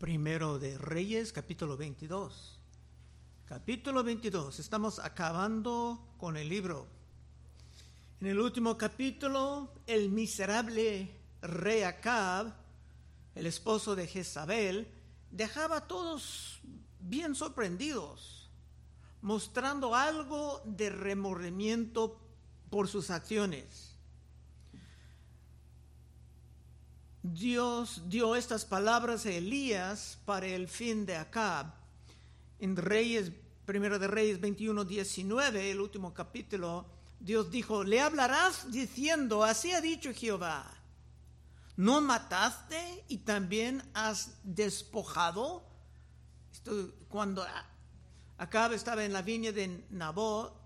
Primero de Reyes, capítulo 22. Capítulo 22. Estamos acabando con el libro. En el último capítulo, el miserable rey Acab, el esposo de Jezabel, dejaba a todos bien sorprendidos, mostrando algo de remordimiento por sus acciones. Dios dio estas palabras a Elías para el fin de Acab. En Reyes, primero de Reyes 21, 19, el último capítulo, Dios dijo, le hablarás diciendo, así ha dicho Jehová, ¿no mataste y también has despojado? Esto, cuando Acab estaba en la viña de Nabot,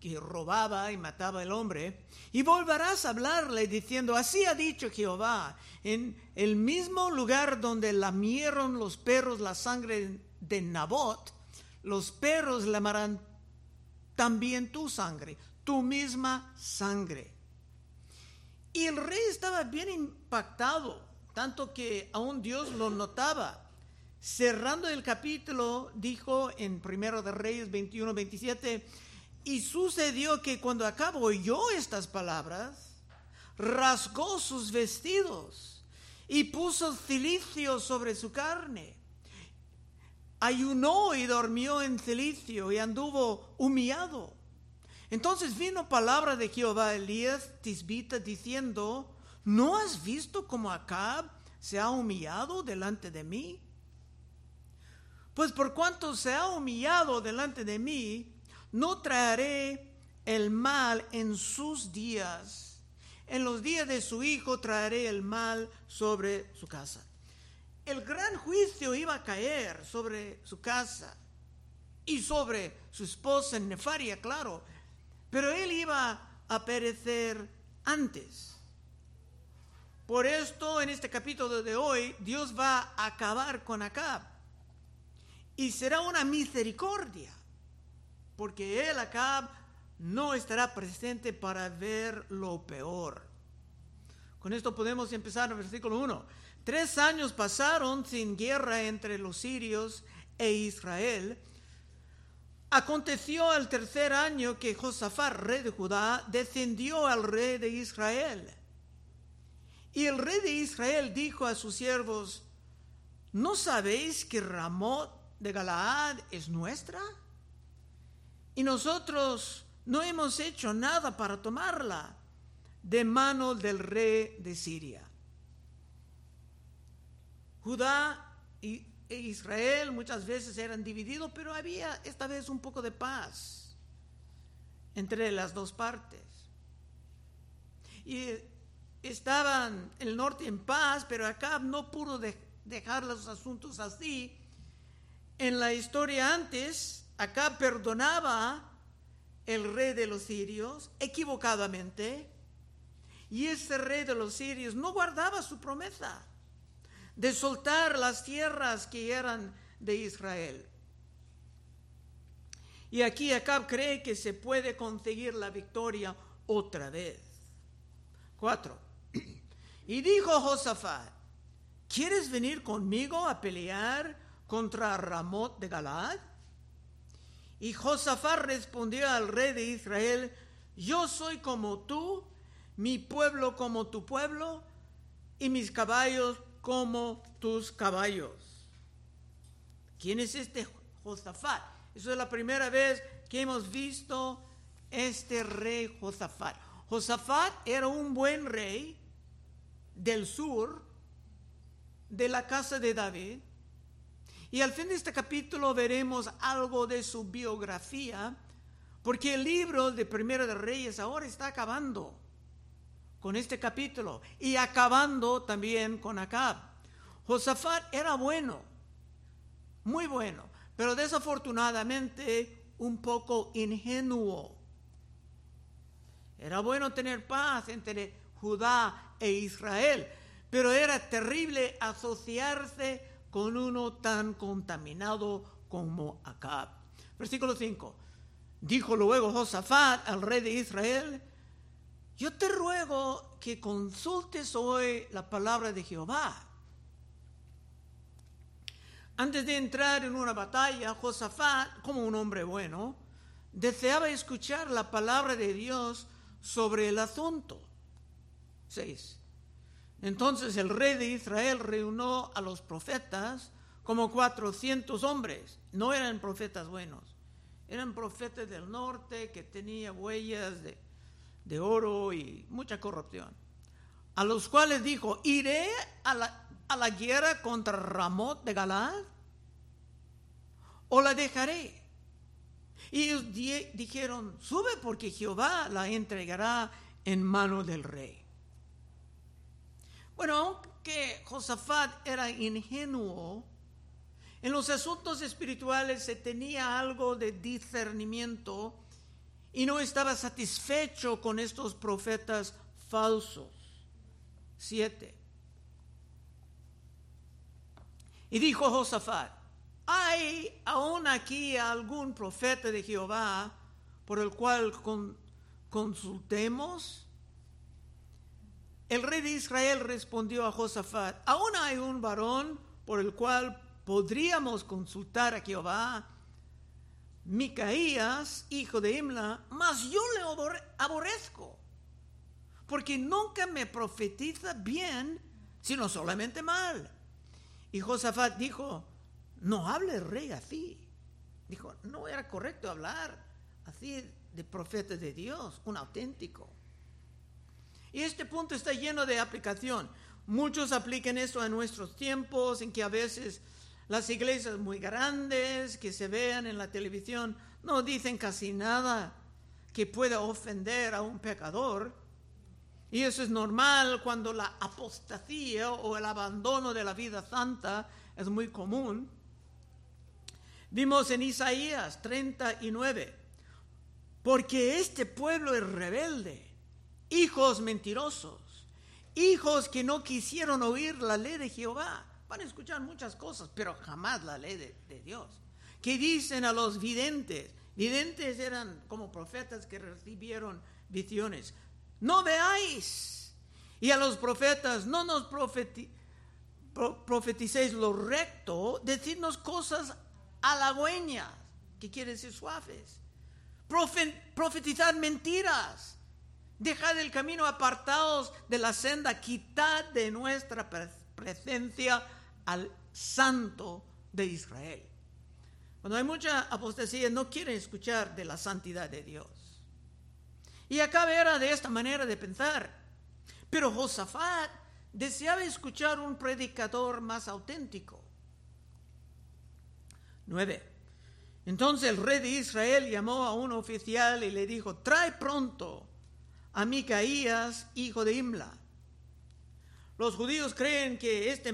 que robaba y mataba al hombre, y volverás a hablarle diciendo, así ha dicho Jehová, en el mismo lugar donde lamieron los perros la sangre de Nabot, los perros lamarán también tu sangre, tu misma sangre. Y el rey estaba bien impactado, tanto que aún Dios lo notaba. Cerrando el capítulo, dijo en Primero de Reyes 21, 27, y sucedió que cuando acabó oyó estas palabras, rasgó sus vestidos y puso cilicio sobre su carne. Ayunó y dormió en cilicio y anduvo humillado. Entonces vino palabra de Jehová Elías Tisbita diciendo, ¿no has visto cómo Acab se ha humillado delante de mí? Pues por cuanto se ha humillado delante de mí, no traeré el mal en sus días. En los días de su hijo traeré el mal sobre su casa. El gran juicio iba a caer sobre su casa y sobre su esposa Nefaria, claro, pero él iba a perecer antes. Por esto, en este capítulo de hoy, Dios va a acabar con Acab y será una misericordia porque él acá no estará presente para ver lo peor. Con esto podemos empezar el versículo 1. Tres años pasaron sin guerra entre los sirios e Israel. Aconteció al tercer año que Josafat, rey de Judá, descendió al rey de Israel. Y el rey de Israel dijo a sus siervos, ¿no sabéis que Ramot de Galaad es nuestra? Y nosotros no hemos hecho nada para tomarla de mano del rey de Siria. Judá e Israel muchas veces eran divididos, pero había esta vez un poco de paz entre las dos partes. Y estaban el norte en paz, pero Acab no pudo dejar los asuntos así. En la historia antes, acá perdonaba el rey de los sirios equivocadamente y ese rey de los sirios no guardaba su promesa de soltar las tierras que eran de Israel. Y aquí Acab cree que se puede conseguir la victoria otra vez. Cuatro. Y dijo Josafat, ¿quieres venir conmigo a pelear contra Ramot de Galad? Y Josafat respondió al rey de Israel, yo soy como tú, mi pueblo como tu pueblo, y mis caballos como tus caballos. ¿Quién es este Josafat? Eso es la primera vez que hemos visto este rey Josafat. Josafat era un buen rey del sur, de la casa de David, y al fin de este capítulo veremos algo de su biografía, porque el libro de Primero de Reyes ahora está acabando con este capítulo y acabando también con Acab. Josafat era bueno, muy bueno, pero desafortunadamente un poco ingenuo. Era bueno tener paz entre Judá e Israel, pero era terrible asociarse con uno tan contaminado como Acab. Versículo 5. Dijo luego Josafat al rey de Israel, yo te ruego que consultes hoy la palabra de Jehová. Antes de entrar en una batalla, Josafat, como un hombre bueno, deseaba escuchar la palabra de Dios sobre el asunto. 6. Entonces el rey de Israel reunió a los profetas como 400 hombres. No eran profetas buenos, eran profetas del norte que tenían huellas de, de oro y mucha corrupción. A los cuales dijo, iré a la, a la guerra contra Ramot de Galad o la dejaré. Y ellos dijeron, sube porque Jehová la entregará en mano del rey. Bueno, aunque Josafat era ingenuo, en los asuntos espirituales se tenía algo de discernimiento y no estaba satisfecho con estos profetas falsos. Siete. Y dijo Josafat, ¿hay aún aquí algún profeta de Jehová por el cual consultemos? El rey de Israel respondió a Josafat, aún hay un varón por el cual podríamos consultar a Jehová. Micaías, hijo de Imla, mas yo le aborrezco, porque nunca me profetiza bien, sino solamente mal. Y Josafat dijo, no hable rey así. Dijo, no era correcto hablar así de profeta de Dios, un auténtico. Y este punto está lleno de aplicación. Muchos aplican esto a nuestros tiempos, en que a veces las iglesias muy grandes que se vean en la televisión no dicen casi nada que pueda ofender a un pecador. Y eso es normal cuando la apostasía o el abandono de la vida santa es muy común. Vimos en Isaías 39, porque este pueblo es rebelde, hijos mentirosos, hijos que no quisieron oír la ley de Jehová. Van a escuchar muchas cosas, pero jamás la ley de, Dios. Que dicen a los videntes, videntes eran como profetas que recibieron visiones, no veáis. Y a los profetas, no nos profeticéis lo recto, decirnos cosas halagüeñas, que quiere decir suaves. profetizar mentiras. Dejar el camino apartados de la senda, quitad de nuestra presencia al santo de Israel. Cuando hay mucha apostasía, no quieren escuchar de la santidad de Dios. Y acá era de esta manera de pensar. Pero Josafat deseaba escuchar un predicador más auténtico. 9. Entonces el rey de Israel llamó a un oficial y le dijo, trae pronto a Micaías, hijo de Imla. Los judíos creen que este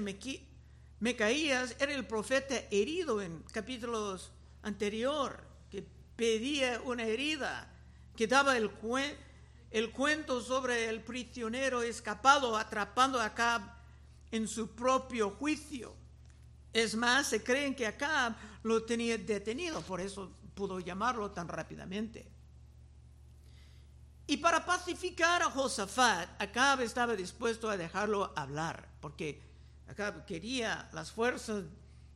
Micaías era el profeta herido en capítulos anterior, que pedía una herida, que daba el, el cuento sobre el prisionero escapado atrapando a Acab en su propio juicio. Es más, se creen que Acab lo tenía detenido, por eso pudo llamarlo tan rápidamente. Y para pacificar a Josafat, Acab estaba dispuesto a dejarlo hablar, porque Acab quería las fuerzas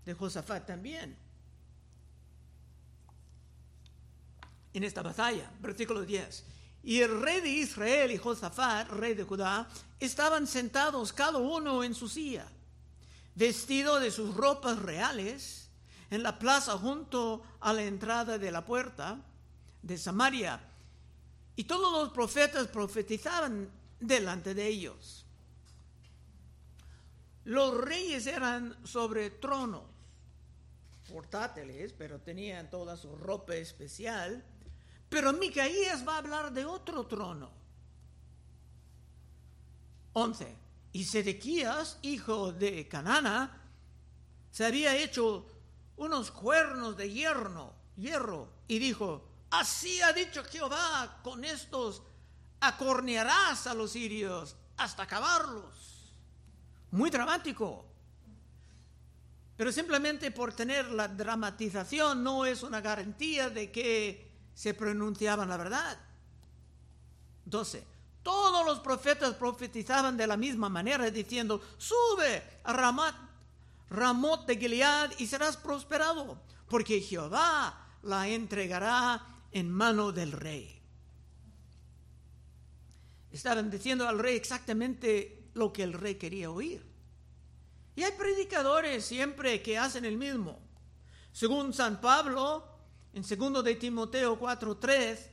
de Josafat también. En esta batalla, versículo 10. Y el rey de Israel y Josafat, rey de Judá, estaban sentados cada uno en su silla vestido de sus ropas reales, en la plaza junto a la entrada de la puerta de Samaria. Y todos los profetas profetizaban delante de ellos. Los reyes eran sobre tronos portátiles, pero tenían toda su ropa especial. Pero Micaías va a hablar de otro trono. 11. Y Sedequías, hijo de Canana, se había hecho unos cuernos de hierro, hierro, y dijo, así ha dicho Jehová, con estos acornearás a los sirios hasta acabarlos. Muy dramático. Pero simplemente por tener la dramatización no es una garantía de que se pronunciaban la verdad. 12. Todos los profetas profetizaban de la misma manera, diciendo, sube a Ramat, Ramot de Gilead y serás prosperado, porque Jehová la entregará en mano del rey. Estaban diciendo al rey exactamente lo que el rey quería oír. Y hay predicadores siempre que hacen el mismo. Según San Pablo, en 2 de Timoteo 4:3,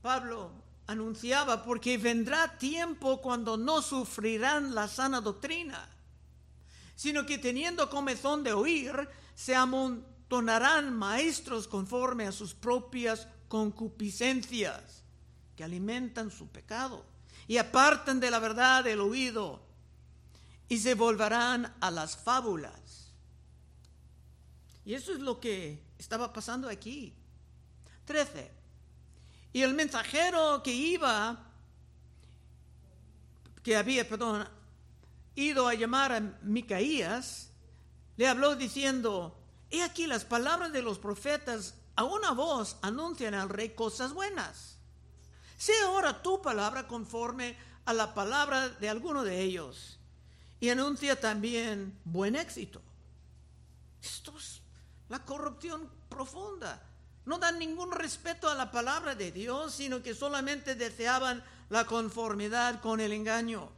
Pablo anunciaba, porque vendrá tiempo cuando no sufrirán la sana doctrina, sino que teniendo comezón de oír, se amontonarán maestros conforme a sus propias concupiscencias, que alimentan su pecado y apartan de la verdad el oído y se volverán a las fábulas. Y eso es lo que estaba pasando aquí. 13. Y el mensajero que iba, que había, perdón, ido a llamar a Micaías, le habló diciendo, he aquí las palabras de los profetas a una voz anuncian al rey cosas buenas. Sea ahora tu palabra conforme a la palabra de alguno de ellos y anuncia también buen éxito. Esto es la corrupción profunda no dan ningún respeto a la palabra de Dios, sino que solamente deseaban la conformidad con el engaño.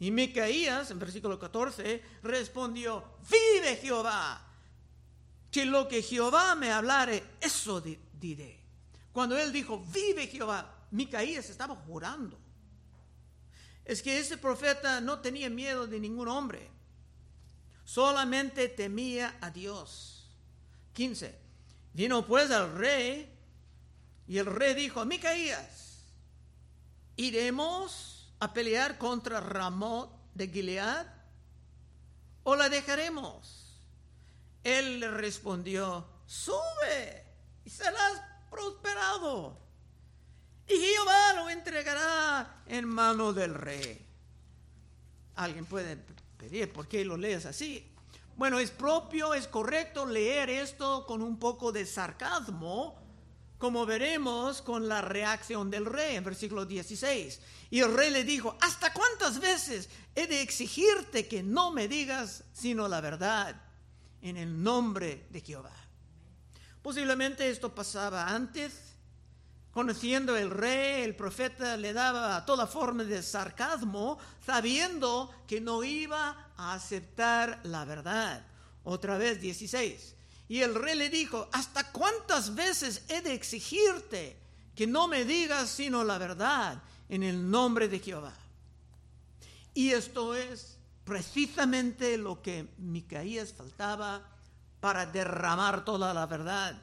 Y Micaías, en versículo 14, respondió, vive Jehová, que lo que Jehová me hablare, eso diré. Cuando él dijo, vive Jehová, Micaías estaba jurando. Es que ese profeta no tenía miedo de ningún hombre, solamente temía a Dios. 15. Vino pues al rey y el rey dijo Micaías, ¿iremos a pelear contra Ramot de Gilead o la dejaremos? Él le respondió, sube y serás prosperado y Jehová lo entregará en mano del rey. Alguien puede pedir, ¿por qué lo lees así? Bueno, es propio, es correcto leer esto con un poco de sarcasmo, como veremos con la reacción del rey en versículo 16. Y el rey le dijo, ¿hasta cuántas veces he de exigirte que no me digas sino la verdad en el nombre de Jehová? Posiblemente esto pasaba antes. Conociendo el rey, el profeta le daba toda forma de sarcasmo, sabiendo que no iba aceptar la verdad. Otra vez 16. Y el rey le dijo, ¿hasta cuántas veces he de exigirte que no me digas sino la verdad en el nombre de Jehová? Y esto es precisamente lo que Micaías faltaba para derramar toda la verdad.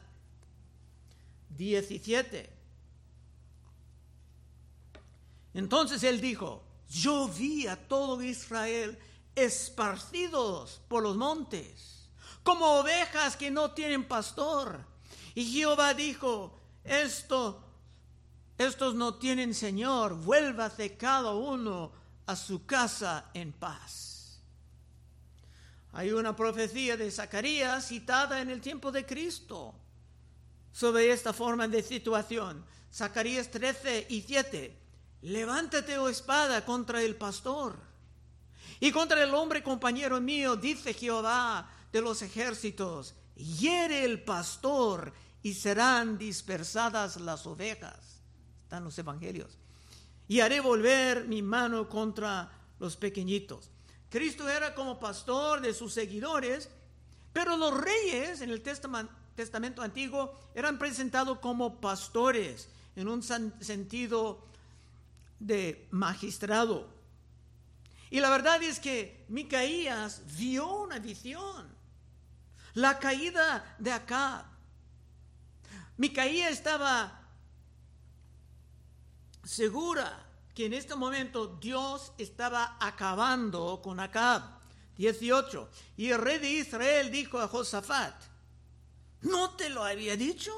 17. Entonces él dijo, yo vi a todo Israel esparcidos por los montes, como ovejas que no tienen pastor. Y Jehová dijo, esto, estos no tienen Señor, vuélvase cada uno a su casa en paz. Hay una profecía de Zacarías citada en el tiempo de Cristo sobre esta forma de situación. Zacarías 13 y 7. Levántate, oh espada, contra el pastor y contra el hombre compañero mío, dice Jehová de los ejércitos, hiere el pastor y serán dispersadas las ovejas. Están los evangelios. Y haré volver mi mano contra los pequeñitos. Cristo era como pastor de sus seguidores, pero los reyes en el Testamento Antiguo eran presentados como pastores en un sentido de magistrado. Y la verdad es que Micaías vio una visión, la caída de Acab. Micaías estaba segura que en este momento Dios estaba acabando con Acab. 18. Y el rey de Israel dijo a Josafat, ¿no te lo había dicho?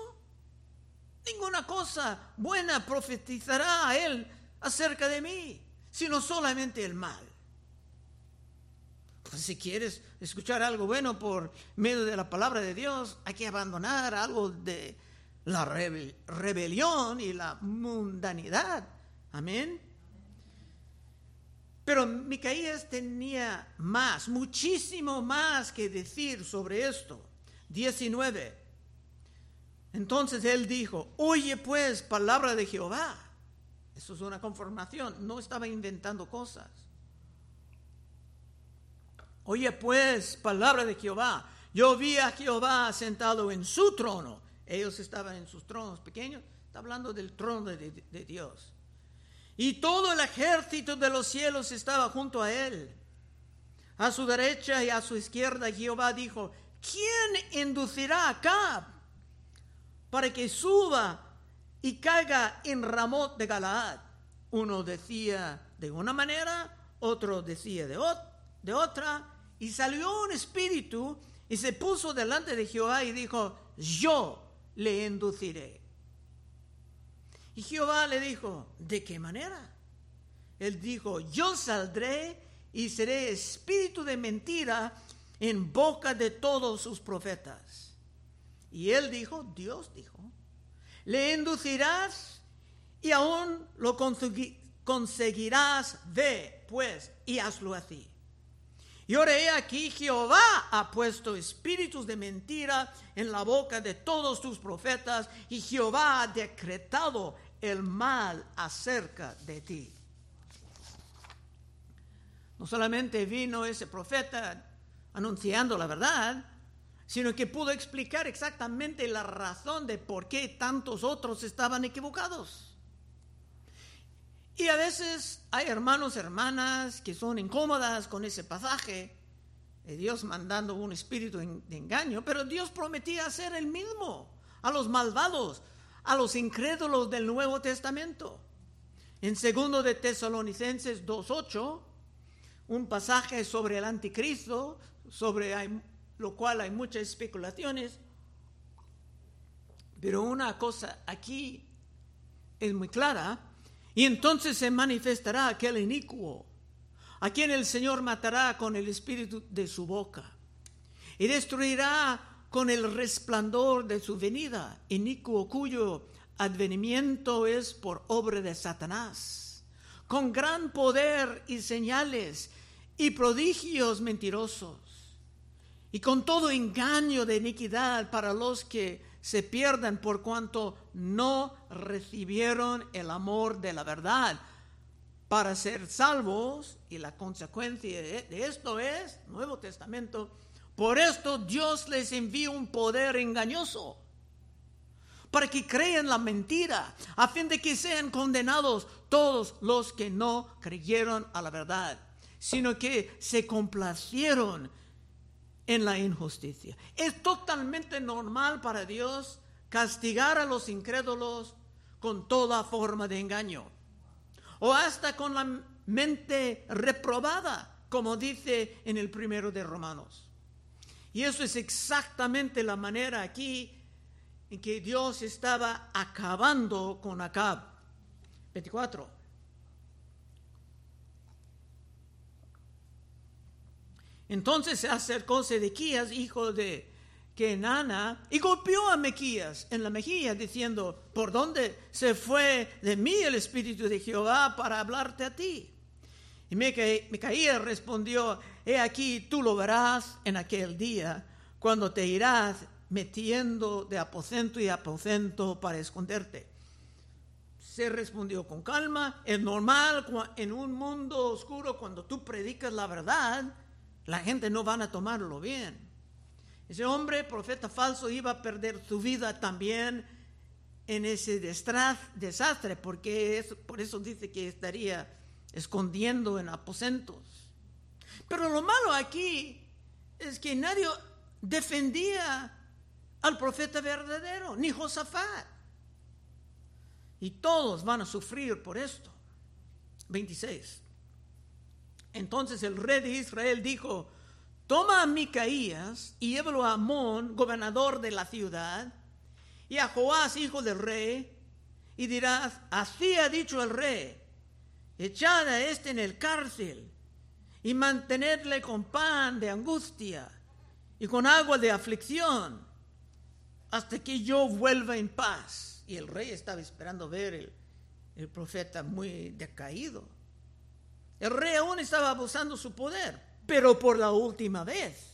Ninguna cosa buena profetizará a él acerca de mí, sino solamente el mal. Pues si quieres escuchar algo bueno por medio de la palabra de Dios, hay que abandonar algo de la rebelión y la mundanidad. Amén. Pero Micaías tenía más, muchísimo más que decir sobre esto. 19. Entonces él dijo, oye pues palabra de Jehová. Eso es una conformación, no estaba inventando cosas. Oye pues palabra de Jehová. Yo vi a Jehová sentado en su trono. Ellos estaban en sus tronos pequeños. Está hablando del trono de, Dios. Y todo el ejército de los cielos estaba junto a él. A su derecha y a su izquierda Jehová dijo, ¿quién inducirá a Cab para que suba y caiga en Ramot de Galaad? Uno decía de una manera, otro decía de, de otra, y salió un espíritu y se puso delante de Jehová y dijo, yo le induciré. Y Jehová le dijo, ¿de qué manera? Él dijo, yo saldré y seré espíritu de mentira en boca de todos sus profetas. Y él dijo, Dios dijo, le inducirás y aún lo conseguirás, ve pues y hazlo así. Y he aquí, Jehová ha puesto espíritus de mentira en la boca de todos tus profetas, y Jehová ha decretado el mal acerca de ti. No solamente vino ese profeta anunciando la verdad, sino que pudo explicar exactamente la razón de por qué tantos otros estaban equivocados. Y a veces hay hermanos, hermanas que son incómodas con ese pasaje de Dios mandando un espíritu de engaño, pero Dios prometía hacer el mismo a los malvados, a los incrédulos del Nuevo Testamento. En segundo de Tesalonicenses 2.8, un pasaje sobre el anticristo, sobre lo cual hay muchas especulaciones, pero una cosa aquí es muy clara, y entonces se manifestará aquel inicuo, a quien el Señor matará con el espíritu de su boca, y destruirá con el resplandor de su venida, inicuo cuyo advenimiento es por obra de Satanás, con gran poder y señales y prodigios mentirosos, y con todo engaño de iniquidad para los que se pierdan por cuanto no recibieron el amor de la verdad. Para ser salvos y la consecuencia de, esto es, Nuevo Testamento, por esto Dios les envía un poder engañoso para que crean la mentira, a fin de que sean condenados todos los que no creyeron a la verdad, sino que se complacieron en la injusticia. Es totalmente normal para Dios castigar a los incrédulos con toda forma de engaño o hasta con la mente reprobada, como dice en el primero de Romanos. Y eso es exactamente la manera aquí en que Dios estaba acabando con Acab. 24. Entonces se acercó Sedequías, hijo de Kenana, y golpeó a Mequías en la mejilla, diciendo, ¿por dónde se fue de mí el Espíritu de Jehová para hablarte a ti? Y Micaías respondió, he aquí tú lo verás en aquel día, cuando te irás metiendo de aposento y aposento para esconderte. Se respondió con calma, es normal en un mundo oscuro cuando tú predicas la verdad, la gente no van a tomarlo bien. Ese hombre, profeta falso, iba a perder su vida también en ese desastre, porque por eso dice que estaría escondiendo en aposentos. Pero lo malo aquí es que nadie defendía al profeta verdadero, ni Josafat. Y todos van a sufrir por esto. 26. Entonces el rey de Israel dijo, toma a Micaías y llévalo a Amón, gobernador de la ciudad, y a Joás, hijo del rey, y dirás, así ha dicho el rey, echad a este en el cárcel y mantenedle con pan de angustia y con agua de aflicción hasta que yo vuelva en paz. Y el rey estaba esperando ver el profeta muy decaído. El rey aún estaba abusando su poder, pero por la última vez.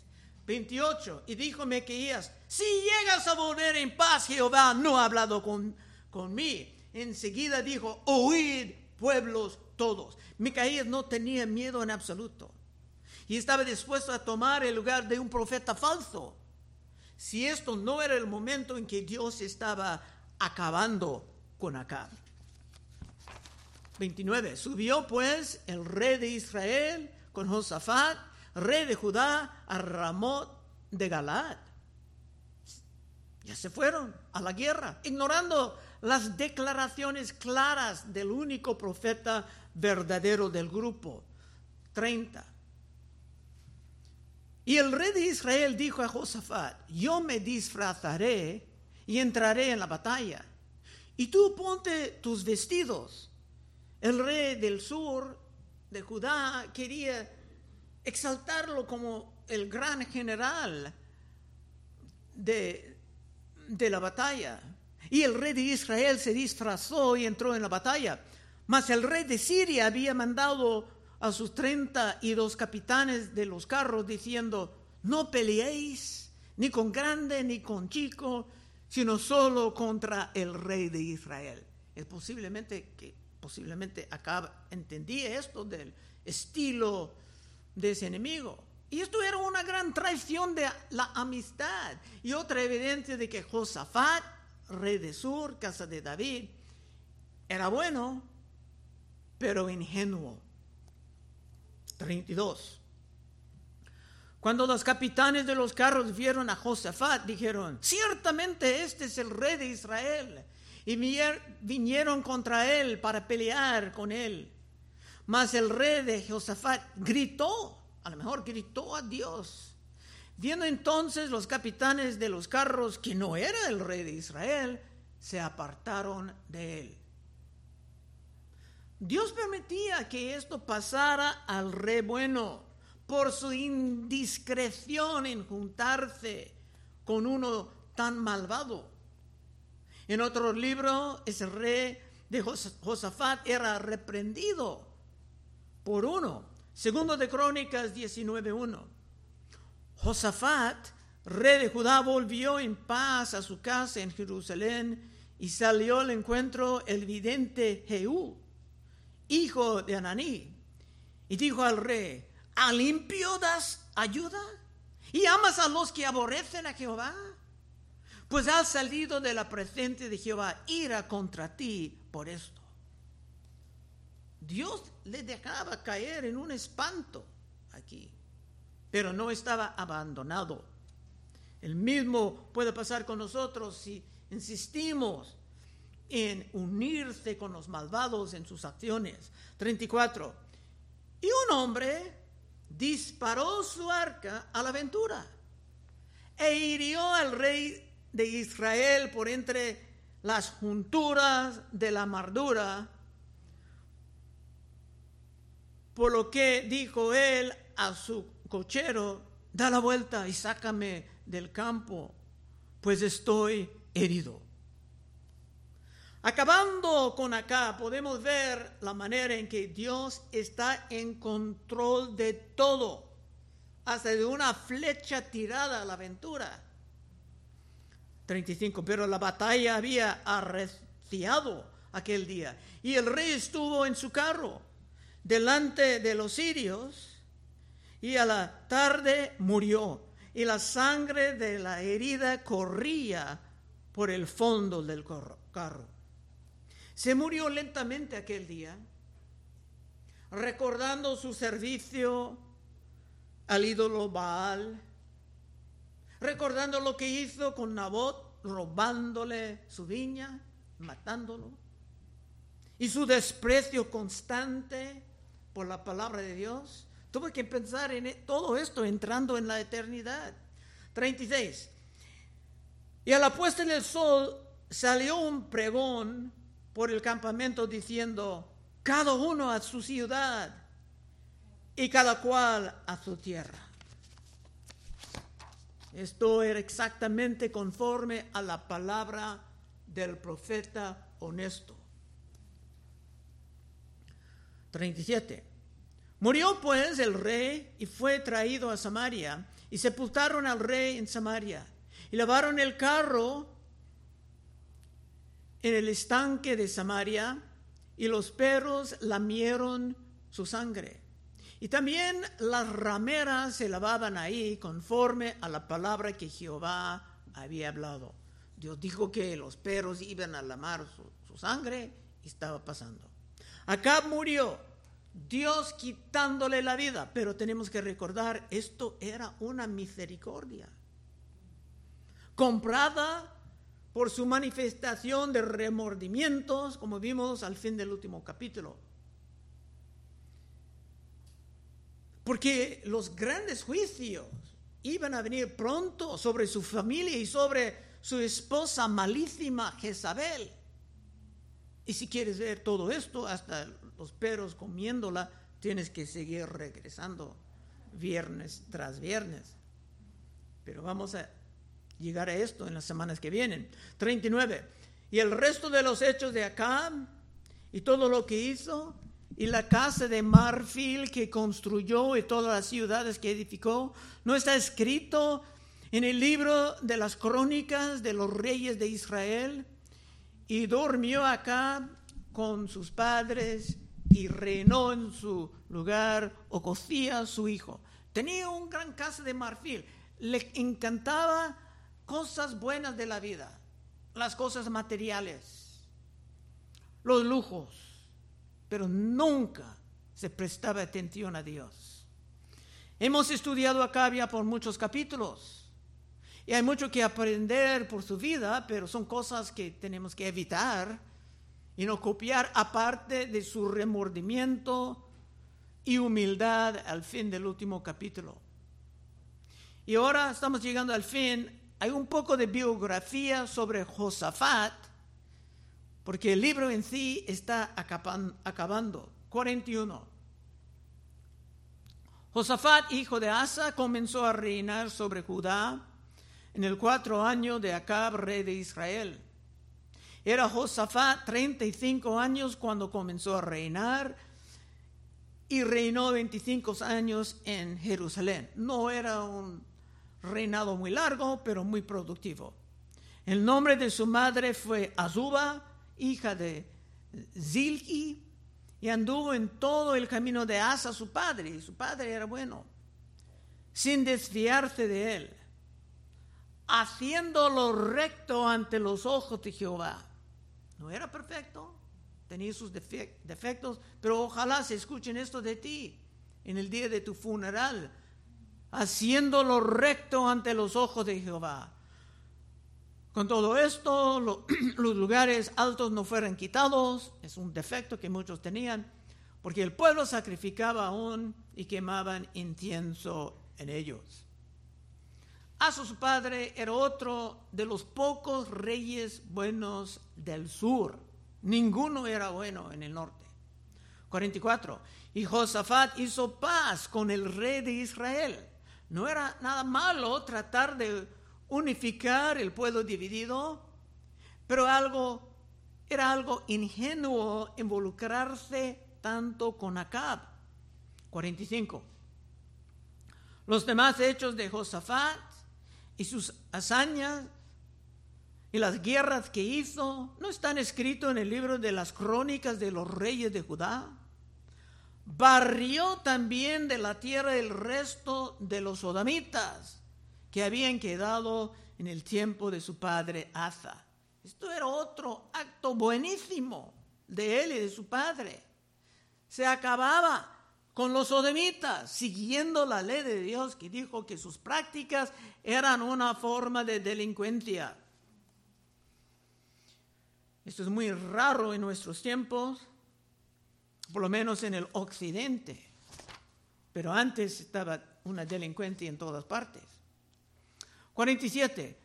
28. Y dijo Mequías, si llegas a volver en paz, Jehová no ha hablado con, conmigo. Enseguida dijo, oíd pueblos todos. Micaías no tenía miedo en absoluto y estaba dispuesto a tomar el lugar de un profeta falso. Si esto no era el momento en que Dios estaba acabando con Acab. 29. Subió pues el rey de Israel con Josafat, rey de Judá, a Ramot de Galad. Ya se fueron a la guerra, ignorando las declaraciones claras del único profeta verdadero del grupo. 30. Y el rey de Israel dijo a Josafat, yo me disfrazaré y entraré en la batalla. Y tú ponte tus vestidos. El rey del sur de Judá quería exaltarlo como el gran general de, de la batalla. Y el rey de Israel se disfrazó y entró en la batalla. Mas el rey de Siria había mandado a sus treinta y dos capitanes de los carros diciendo, no peleéis ni con grande ni con chico, sino solo contra el rey de Israel. Es posiblemente que posiblemente acá entendía esto del estilo de ese enemigo. Y esto era una gran traición de la amistad y otra evidencia de que Josafat, rey de Sur, casa de David, era bueno, pero ingenuo. 32. Cuando los capitanes de los carros vieron a Josafat, dijeron, ciertamente este es el rey de Israel. Y vinieron contra él para pelear con él. Mas el rey de Josafat gritó, a lo mejor gritó a Dios. Viendo entonces los capitanes de los carros que no era el rey de Israel, se apartaron de él. Dios permitía que esto pasara al rey bueno por su indiscreción en juntarse con uno tan malvado. En otro libro, ese rey de Josafat era reprendido por uno. Segundo de Crónicas 19.1. Josafat, rey de Judá, volvió en paz a su casa en Jerusalén y salió al encuentro el vidente Jehú hijo de Ananí, y dijo al rey, ¿a limpio das ayuda? ¿Y amas a los que aborrecen a Jehová? Pues has salido de la presencia de Jehová ira contra ti por esto. Dios le dejaba caer en un espanto aquí, pero no estaba abandonado. El mismo puede pasar con nosotros si insistimos en unirse con los malvados en sus acciones. 34. Y un hombre disparó su arca a la aventura e hirió al rey de Israel por entre las junturas de la mardura, por lo que dijo él a su cochero, da la vuelta y sácame del campo, pues estoy herido. Acabando con acá, podemos ver la manera en que Dios está en control de todo, hasta de una flecha tirada a la aventura. 35. Pero la batalla había arreciado aquel día y el rey estuvo en su carro delante de los sirios y a la tarde murió y la sangre de la herida corría por el fondo del carro. Se murió lentamente aquel día, recordando su servicio al ídolo Baal, recordando lo que hizo con Nabot, robándole su viña, matándolo, y su desprecio constante por la palabra de Dios. Tuve que pensar en e-, todo esto entrando en la eternidad. 36. Y a la puesta en el sol salió un pregón por el campamento diciendo, cada uno a su ciudad y cada cual a su tierra. Esto era exactamente conforme a la palabra del profeta honesto. 37. Murió pues el rey y fue traído a Samaria y sepultaron al rey en Samaria y lavaron el carro en el estanque de Samaria y los perros lamieron su sangre. Y también las rameras se lavaban ahí conforme a la palabra que Jehová había hablado. Dios dijo que los perros iban a lamar su, sangre y estaba pasando. Acá murió, Dios quitándole la vida, pero tenemos que recordar, esto era una misericordia, comprada por su manifestación de remordimientos, como vimos al fin del último capítulo. Porque los grandes juicios iban a venir pronto sobre su familia y sobre su esposa malísima Jezabel. Y si quieres ver todo esto, hasta los perros comiéndola, tienes que seguir regresando viernes tras viernes. Pero vamos a llegar a esto en las semanas que vienen. 39. Y el resto de los hechos de Acab y todo lo que hizo y la casa de marfil que construyó y todas las ciudades que edificó, no está escrito en el libro de las crónicas de los reyes de Israel. Y durmió acá con sus padres y reinó en su lugar Ocosía, su hijo. Tenía un gran casa de marfil. Le encantaba cosas buenas de la vida, las cosas materiales, los lujos, pero nunca se prestaba atención a Dios. Hemos estudiado a Cabia por muchos capítulos y hay mucho que aprender por su vida, pero son cosas que tenemos que evitar y no copiar aparte de su remordimiento y humildad al fin del último capítulo. Y ahora estamos llegando al fin hay un poco de biografía sobre Josafat, porque el libro en sí está acabando. 41. Josafat, hijo de Asa, comenzó a reinar sobre Judá en el cuatro año de Acab, rey de Israel. Era Josafat 35 años cuando comenzó a reinar y reinó 25 años en Jerusalén. No era un reinado muy largo, pero muy productivo. El nombre de su madre fue Azuba, hija de Zilki, y anduvo en todo el camino de Asa, su padre, y su padre era bueno, sin desviarse de él, haciendo lo recto ante los ojos de Jehová. No era perfecto, tenía sus defectos, pero ojalá se escuchen esto de ti en el día de tu funeral haciendo lo recto ante los ojos de Jehová. Con todo esto, los lugares altos no fueron quitados, es un defecto que muchos tenían, porque el pueblo sacrificaba aún y quemaban incienso en ellos. Asa su padre era otro de los pocos reyes buenos del sur. Ninguno era bueno en el norte. 44. Y Josafat hizo paz con el rey de Israel no era nada malo tratar de unificar el pueblo dividido, pero algo era algo ingenuo involucrarse tanto con Acab. 45. Los demás hechos de Josafat y sus hazañas y las guerras que hizo no están escritos en el libro de las crónicas de los reyes de Judá barrió también de la tierra el resto de los sodamitas que habían quedado en el tiempo de su padre Asa. Esto era otro acto buenísimo de él y de su padre. Se acababa con los sodamitas, siguiendo la ley de Dios que dijo que sus prácticas eran una forma de delincuencia. Esto es muy raro en nuestros tiempos, por lo menos en el occidente. Pero antes estaba una delincuencia en todas partes. 47.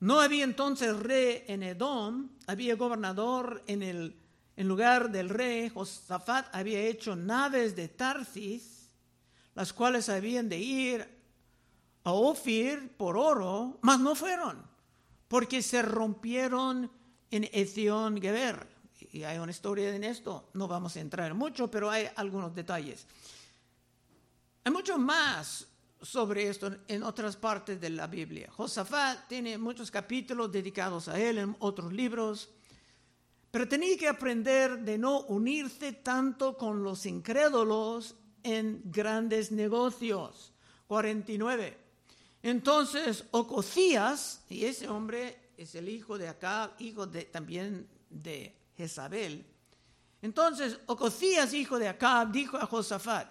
No había entonces rey en Edom, había gobernador en el en lugar del rey. Josafat había hecho naves de Tarsis, las cuales habían de ir a Ofir por oro, mas no fueron, porque se rompieron en Ezion Geber y hay una historia en esto, no vamos a entrar mucho, pero hay algunos detalles. Hay mucho más sobre esto en otras partes de la Biblia. Josafat tiene muchos capítulos dedicados a él en otros libros, pero tenía que aprender de no unirse tanto con los incrédulos en grandes negocios. 49. Entonces, Ocosías, y ese hombre es el hijo de Acab, hijo de, también de Jezabel. Entonces, Ocosías, hijo de Acab, dijo a Josafat,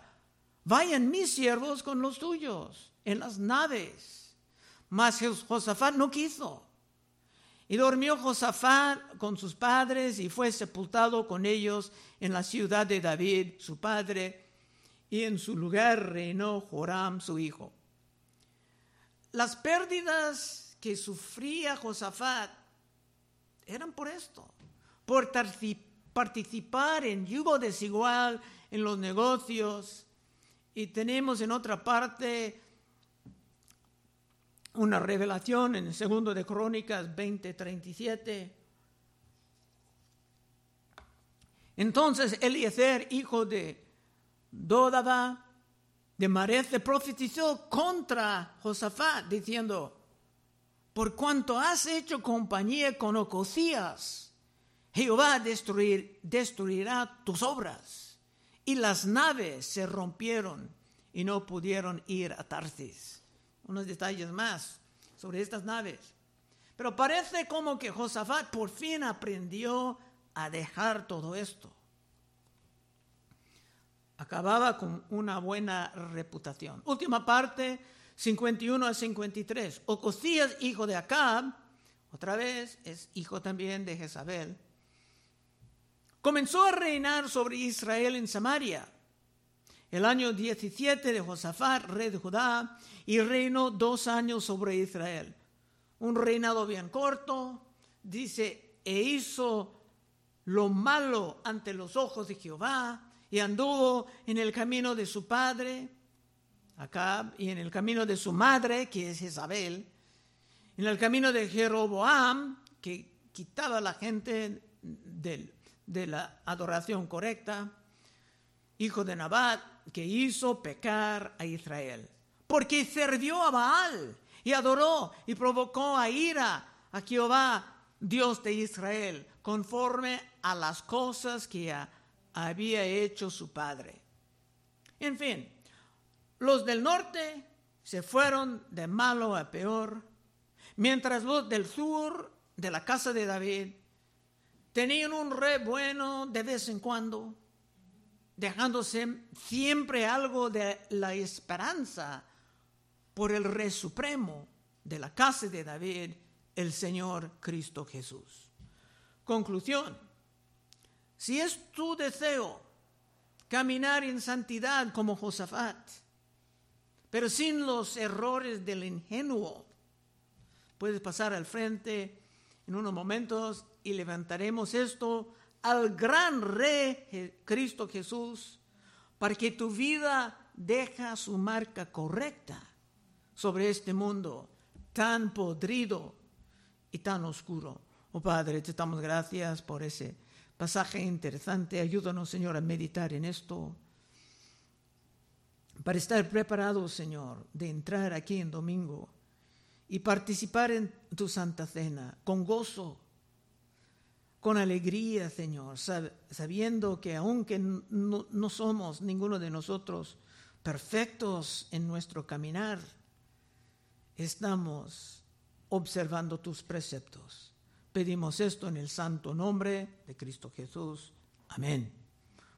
vayan mis siervos con los tuyos en las naves. Mas Josafat no quiso. Y durmió Josafat con sus padres y fue sepultado con ellos en la ciudad de David, su padre, y en su lugar reinó Joram, su hijo. Las pérdidas que sufría Josafat eran por esto, por participar en yugo desigual en los negocios. Y tenemos en otra parte una revelación en el segundo de Crónicas 20:37. Entonces Eliezer, hijo de Dodaba, de Marece, profetizó contra Josafat, diciendo, por cuanto has hecho compañía con Ocosías, Jehová destruir, destruirá tus obras. Y las naves se rompieron y no pudieron ir a Tarsis. Unos detalles más sobre estas naves. Pero parece como que Josafat por fin aprendió a dejar todo esto. Acababa con una buena reputación. Última parte, 51 a 53. Ocosías, hijo de Acab, otra vez es hijo también de Jezabel, comenzó a reinar sobre Israel en Samaria. El año 17 de Josafat, rey de Judá, y reinó dos años sobre Israel. Un reinado bien corto, dice, e hizo lo malo ante los ojos de Jehová, y anduvo en el camino de su padre, Acab, y en el camino de su madre, que es Isabel, en el camino de Jeroboam, que quitaba la gente de la adoración correcta, hijo de Nabat, que hizo pecar a Israel, porque sirvió a Baal y adoró y provocó a ira a Jehová, Dios de Israel, conforme a las cosas que había hecho su padre. En fin, los del norte se fueron de malo a peor, mientras los del sur, de la casa de David, tenían un rey bueno de vez en cuando, dejándose siempre algo de la esperanza por el rey supremo de la casa de David, el Señor Cristo Jesús. Conclusión, si es tu deseo caminar en santidad como Josafat, pero sin los errores del ingenuo. Puedes pasar al frente en unos momentos y levantaremos esto al gran Rey Cristo Jesús para que tu vida deja su marca correcta sobre este mundo tan podrido y tan oscuro. Oh Padre, te damos gracias por ese pasaje interesante. Ayúdanos, Señor, a meditar en esto para estar preparados, Señor, de entrar aquí en domingo y participar en tu Santa Cena con gozo, con alegría, Señor, sabiendo que aunque no, no somos ninguno de nosotros perfectos en nuestro caminar, estamos observando tus preceptos. Pedimos esto en el santo nombre de Cristo Jesús. Amén.